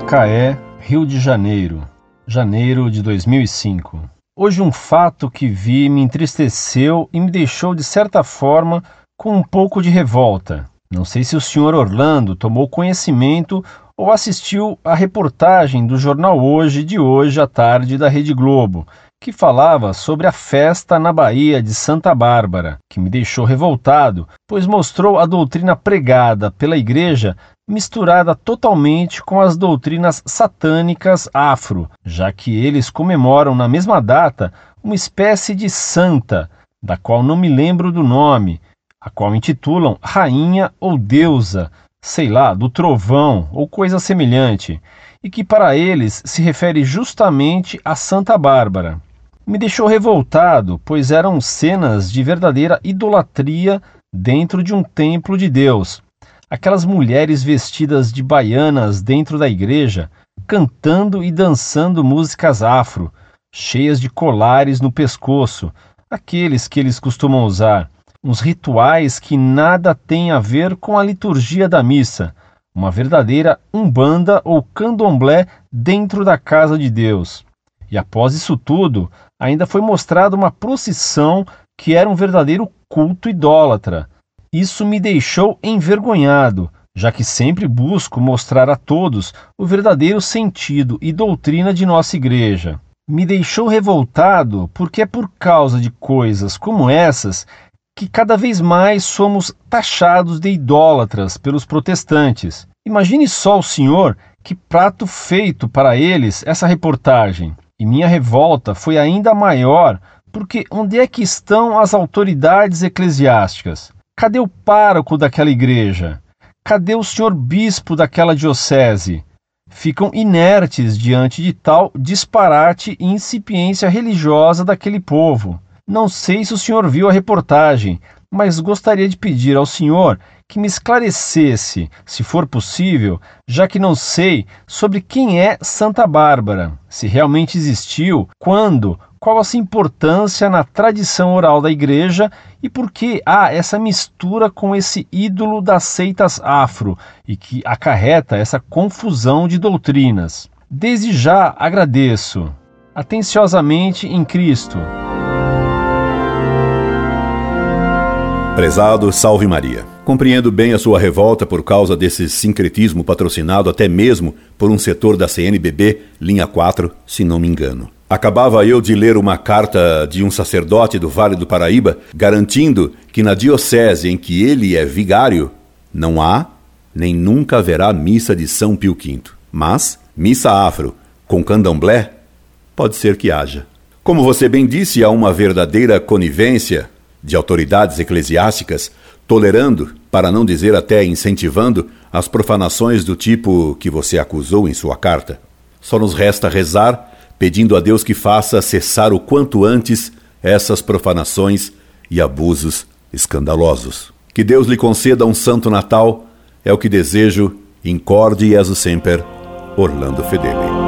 Macaé, Rio de Janeiro, janeiro de 2005. Hoje um fato que vi me entristeceu e me deixou de certa forma com um pouco de revolta. Não sei se o senhor Orlando tomou conhecimento ou assistiu à reportagem do jornal Hoje de hoje à tarde da Rede Globo, que falava sobre a festa na Bahia de Santa Bárbara, que me deixou revoltado, pois mostrou a doutrina pregada pela igreja misturada totalmente com as doutrinas satânicas afro, já que eles comemoram na mesma data uma espécie de santa, da qual não me lembro do nome, a qual intitulam rainha ou deusa, sei lá, do trovão ou coisa semelhante, e que para eles se refere justamente a Santa Bárbara. Me deixou revoltado, pois eram cenas de verdadeira idolatria dentro de um templo de Deus aquelas mulheres vestidas de baianas dentro da igreja, cantando e dançando músicas afro, cheias de colares no pescoço, aqueles que eles costumam usar, uns rituais que nada têm a ver com a liturgia da missa, uma verdadeira umbanda ou candomblé dentro da casa de Deus. E após isso tudo, ainda foi mostrada uma procissão que era um verdadeiro culto idólatra isso me deixou envergonhado, já que sempre busco mostrar a todos o verdadeiro sentido e doutrina de nossa igreja. Me deixou revoltado porque é por causa de coisas como essas que cada vez mais somos taxados de idólatras pelos protestantes. Imagine só o senhor que prato feito para eles essa reportagem. E minha revolta foi ainda maior porque onde é que estão as autoridades eclesiásticas? Cadê o pároco daquela igreja? Cadê o senhor bispo daquela diocese? Ficam inertes diante de tal disparate e incipiência religiosa daquele povo. Não sei se o senhor viu a reportagem, mas gostaria de pedir ao senhor que me esclarecesse, se for possível, já que não sei, sobre quem é Santa Bárbara, se realmente existiu, quando, qual a sua importância na tradição oral da igreja e por que há essa mistura com esse ídolo das seitas afro e que acarreta essa confusão de doutrinas. Desde já agradeço. Atenciosamente em Cristo. Prezado Salve Maria. Compreendo bem a sua revolta por causa desse sincretismo patrocinado até mesmo por um setor da CNBB, linha 4, se não me engano. Acabava eu de ler uma carta de um sacerdote do Vale do Paraíba garantindo que na diocese em que ele é vigário não há nem nunca haverá missa de São Pio V. Mas missa afro com candomblé pode ser que haja. Como você bem disse, há uma verdadeira conivência de autoridades eclesiásticas tolerando, para não dizer até incentivando, as profanações do tipo que você acusou em sua carta. Só nos resta rezar pedindo a Deus que faça cessar o quanto antes essas profanações e abusos escandalosos. Que Deus lhe conceda um santo Natal, é o que desejo, incorde e sempre, Orlando Fedeli.